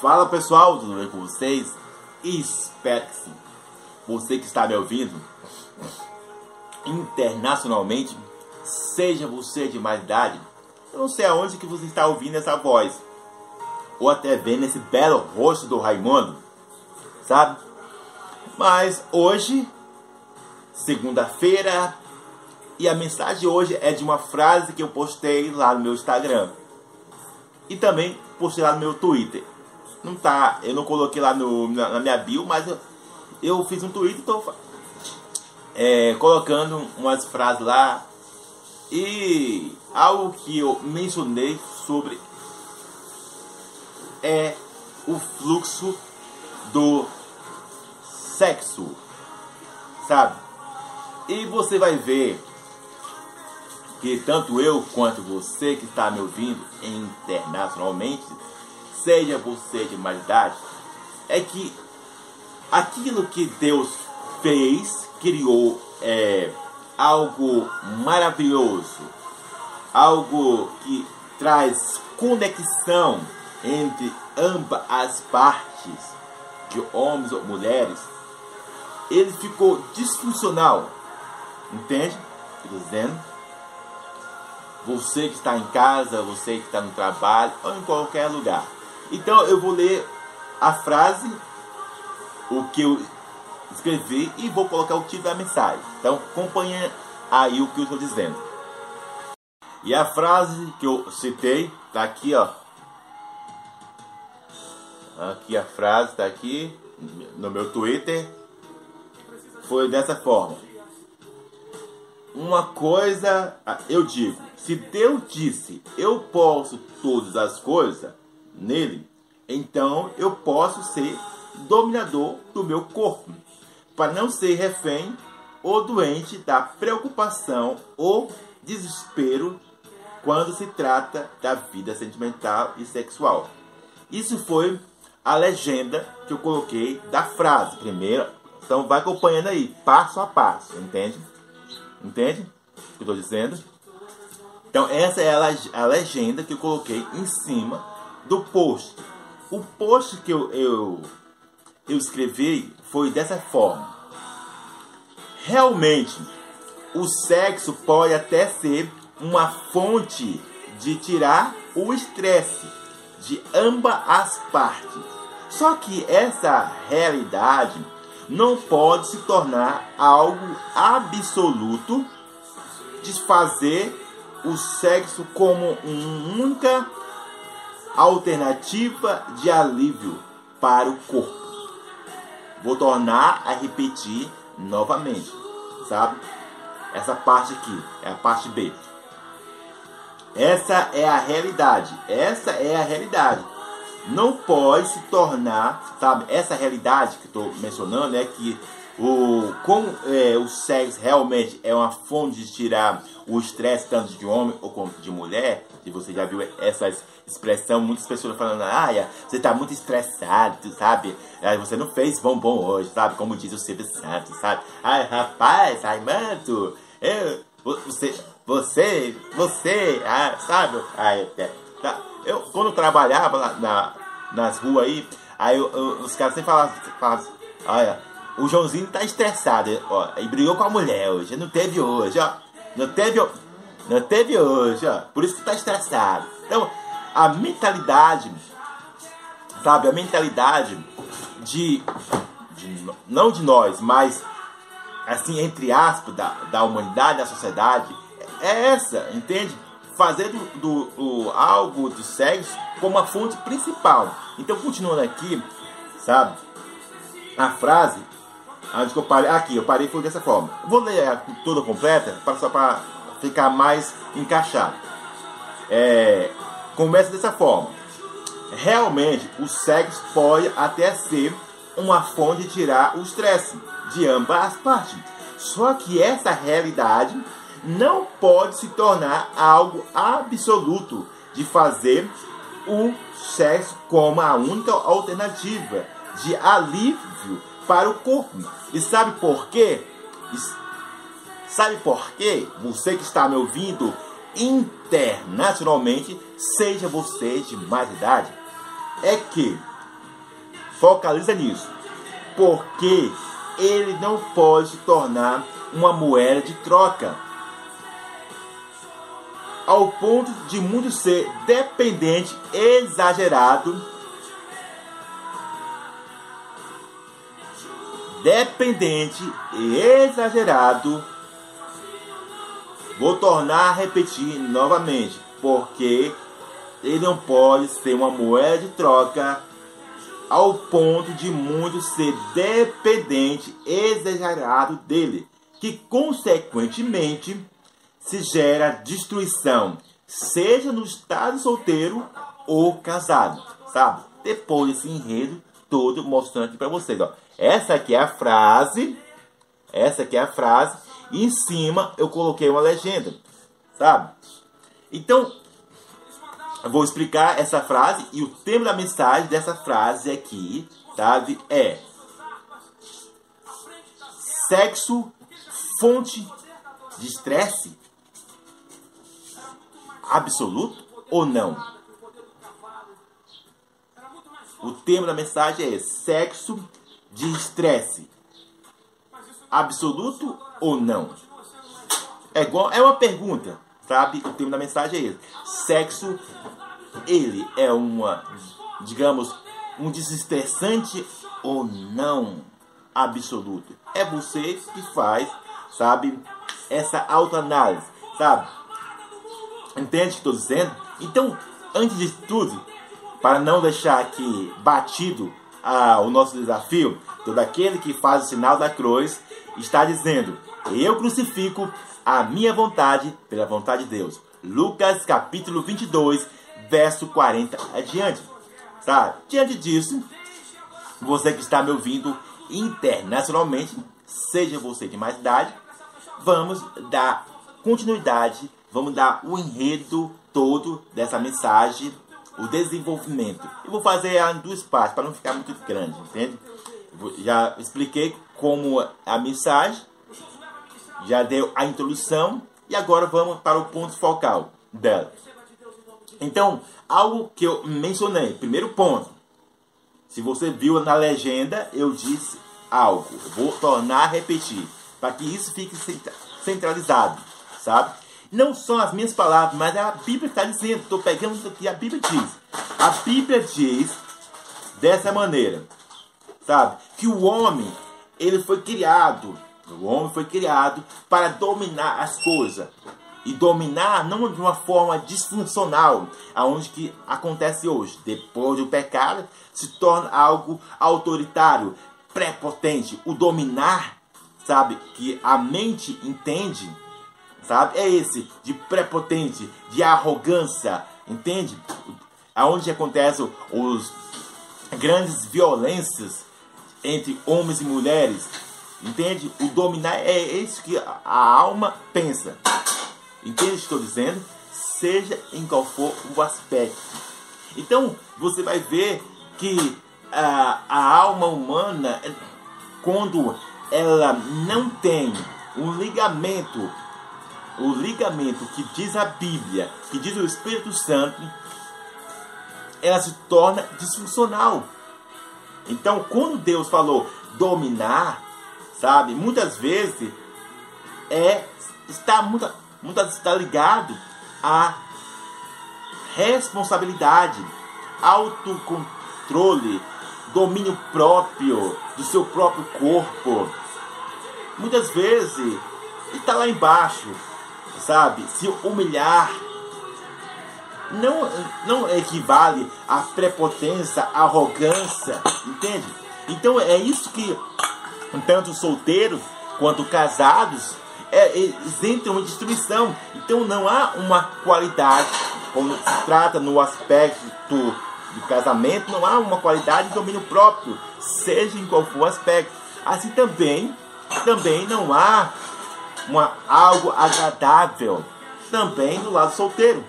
Fala pessoal, tudo bem com vocês? Espero que sim. Você que está me ouvindo internacionalmente, seja você de mais idade, eu não sei aonde que você está ouvindo essa voz, ou até vendo esse belo rosto do Raimundo, sabe? Mas hoje, segunda-feira, e a mensagem hoje é de uma frase que eu postei lá no meu Instagram. E também postei lá no meu Twitter. Não tá, eu não coloquei lá no, na, na minha bio, mas eu, eu fiz um tweet, tô é, colocando umas frases lá. E algo que eu mencionei sobre é o fluxo do sexo, sabe? E você vai ver que tanto eu quanto você que está me ouvindo internacionalmente, seja você de mais idade, é que aquilo que Deus fez, criou é, algo maravilhoso, algo que traz conexão entre ambas as partes, de homens ou mulheres, ele ficou disfuncional. Entende? Estou dizendo você que está em casa, você que está no trabalho ou em qualquer lugar. Então eu vou ler a frase, o que eu escrevi e vou colocar o título da mensagem. Então acompanhe aí o que eu estou dizendo. E a frase que eu citei está aqui, ó. Aqui a frase está aqui no meu Twitter. Foi dessa forma. Uma coisa eu digo se Deus disse, eu posso todas as coisas nele, então eu posso ser dominador do meu corpo, para não ser refém ou doente da preocupação ou desespero quando se trata da vida sentimental e sexual. Isso foi a legenda que eu coloquei da frase primeiro. Então vai acompanhando aí, passo a passo, entende? Entende o que eu estou dizendo? Então essa é a legenda que eu coloquei em cima do post. O post que eu, eu, eu escrevi foi dessa forma. Realmente, o sexo pode até ser uma fonte de tirar o estresse de ambas as partes. Só que essa realidade não pode se tornar algo absoluto de fazer o sexo como uma única alternativa de alívio para o corpo. Vou tornar a repetir novamente, sabe? Essa parte aqui é a parte B. Essa é a realidade. Essa é a realidade. Não pode se tornar, sabe? Essa realidade que estou mencionando é que o, como é, o sexo realmente é uma fonte de tirar o estresse tanto de homem ou como de mulher, e você já viu essa expressão, muitas pessoas falando, ah, você está muito estressado, sabe? Você não fez bombom hoje, sabe? Como diz o Silvio Santos, sabe? Ai, rapaz, Raimundo, eu, você, você, você, ah, sabe? Ai, tá. eu, quando eu trabalhava na, na nas ruas aí, aí eu, eu, os caras sempre falavam, falavam olha, o Joãozinho tá estressado, ó, e brigou com a mulher hoje, não teve hoje, ó. Não teve, não teve hoje, ó. Por isso que tá estressado. Então, a mentalidade, sabe, a mentalidade de, de não de nós, mas assim, entre aspas, da, da humanidade, da sociedade, é essa, entende? Fazer do, do, do algo do sexo como a fonte principal. Então, continuando aqui, sabe? A frase Onde que eu parei? Aqui, eu parei foi dessa forma. Vou ler a toda completa para só para ficar mais encaixado. É, começa dessa forma. Realmente, o sexo pode até ser uma fonte de tirar o estresse de ambas as partes. Só que essa realidade não pode se tornar algo absoluto de fazer o sexo como a única alternativa de alívio para o corpo. E sabe por quê? Sabe por quê? Você que está me ouvindo internacionalmente, seja você de mais idade, é que Focaliza nisso. Porque ele não pode se tornar uma moeda de troca. Ao ponto de muito ser dependente, exagerado, dependente e exagerado. Vou tornar a repetir novamente, porque ele não pode ser uma moeda de troca ao ponto de muito ser dependente exagerado dele, que consequentemente se gera destruição, seja no estado solteiro ou casado, sabe? Depois desse enredo todo mostrando aqui para vocês, ó. Essa aqui é a frase, essa aqui é a frase, e em cima eu coloquei uma legenda, sabe? Então, eu vou explicar essa frase e o tema da mensagem dessa frase aqui, sabe, é sexo fonte de estresse absoluto ou não? O tema da mensagem é sexo de estresse absoluto ou não? É, igual, é uma pergunta sabe? O tema da mensagem é esse. Sexo, ele é uma, digamos, um desestressante ou não absoluto. É você que faz, sabe, essa autoanálise, sabe? Entende o que estou dizendo? Então, antes de tudo, para não deixar aqui batido ah, o nosso desafio, todo aquele que faz o sinal da cruz está dizendo: Eu crucifico a minha vontade pela vontade de Deus. Lucas capítulo 22, verso 40 adiante. Tá? Diante disso, você que está me ouvindo internacionalmente, seja você de mais idade, vamos dar continuidade, vamos dar o enredo todo dessa mensagem, o desenvolvimento. Eu vou fazer em duas partes para não ficar muito grande, entende? Já expliquei como a mensagem já deu a introdução e agora vamos para o ponto focal dela. Então, algo que eu mencionei, primeiro ponto. Se você viu na legenda, eu disse algo. Vou tornar a repetir, para que isso fique centralizado, sabe? Não são as minhas palavras, mas a Bíblia está dizendo. Estou pegando isso aqui, a Bíblia diz. A Bíblia diz dessa maneira, sabe? Que o homem, ele foi criado o homem foi criado para dominar as coisas. E dominar não de uma forma disfuncional, aonde que acontece hoje. Depois do pecado, se torna algo autoritário, prepotente. O dominar, sabe, que a mente entende, sabe, é esse de prepotente, de arrogância, entende? Aonde acontecem os grandes violências entre homens e mulheres, Entende? O dominar é isso que a alma pensa. Entende o que estou dizendo? Seja em qual for o aspecto. Então, você vai ver que a, a alma humana, quando ela não tem um ligamento, o ligamento que diz a Bíblia, que diz o Espírito Santo, ela se torna disfuncional. Então, quando Deus falou dominar, sabe? Muitas vezes é está muito, muitas está ligado à responsabilidade, autocontrole, domínio próprio do seu próprio corpo. Muitas vezes está lá embaixo, sabe? Se humilhar não, não equivale à prepotência, arrogância, entende? Então é isso que tanto solteiros quanto casados, é, eles entram em destruição. Então não há uma qualidade, quando se trata no aspecto do casamento, não há uma qualidade de domínio próprio, seja em qual for o aspecto. Assim também, também não há uma, algo agradável também do lado solteiro,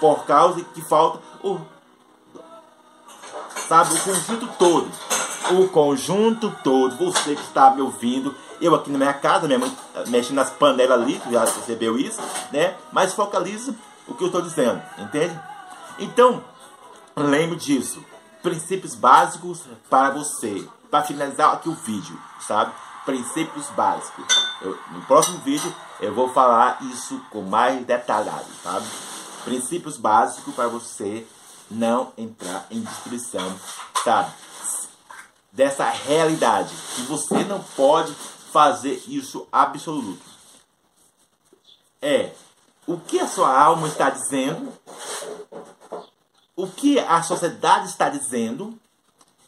por causa que falta o, sabe, o conjunto todo o conjunto todo, você que está me ouvindo, eu aqui na minha casa, minha mãe eh, mexendo nas panelas ali, já recebeu isso, né? Mas focaliza o que eu estou dizendo, entende? Então, lembre disso, princípios básicos para você. Para finalizar aqui o vídeo, sabe? Princípios básicos. Eu, no próximo vídeo eu vou falar isso com mais detalhado, sabe? Princípios básicos para você não entrar em destruição, sabe? Dessa realidade. Que você não pode fazer isso absoluto. É o que a sua alma está dizendo, o que a sociedade está dizendo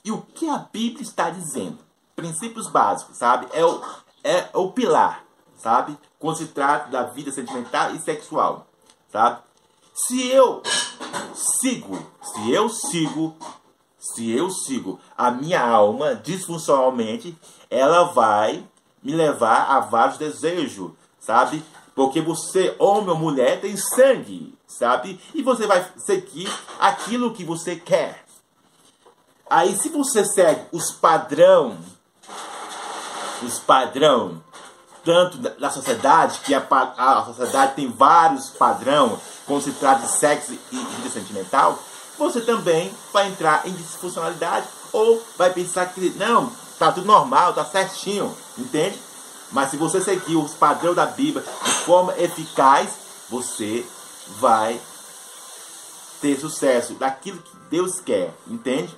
e o que a Bíblia está dizendo. Princípios básicos, sabe? É o, é o pilar, sabe? Quando se trata da vida sentimental e sexual, sabe? Se eu sigo, se eu sigo, se eu sigo a minha alma disfuncionalmente, ela vai me levar a vários desejos, sabe? Porque você, homem ou mulher, tem sangue, sabe? E você vai seguir aquilo que você quer. Aí se você segue os padrão, os padrão, tanto da sociedade, que a, a sociedade tem vários padrão quando se trata de sexo e vida sentimental, você também vai entrar em disfuncionalidade ou vai pensar que não, tá tudo normal, tá certinho, entende? Mas se você seguir os padrões da Bíblia de forma eficaz, você vai ter sucesso daquilo que Deus quer, entende?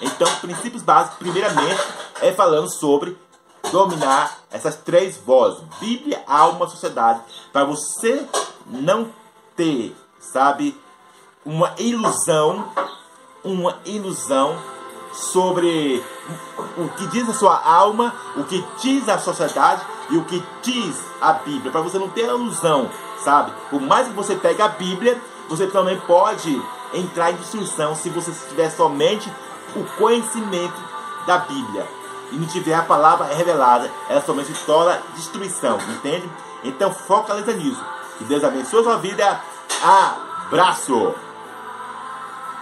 Então, princípios básicos, primeiramente, é falando sobre dominar essas três vozes: Bíblia, alma, sociedade, para você não ter, sabe, uma ilusão, uma ilusão sobre o que diz a sua alma, o que diz a sociedade e o que diz a Bíblia, para você não ter ilusão, sabe? Por mais que você pegue a Bíblia, você também pode entrar em destruição se você tiver somente o conhecimento da Bíblia e não tiver a palavra revelada, ela somente torna destruição, entende? Então focaliza nisso. Que Deus abençoe a sua vida. Abraço!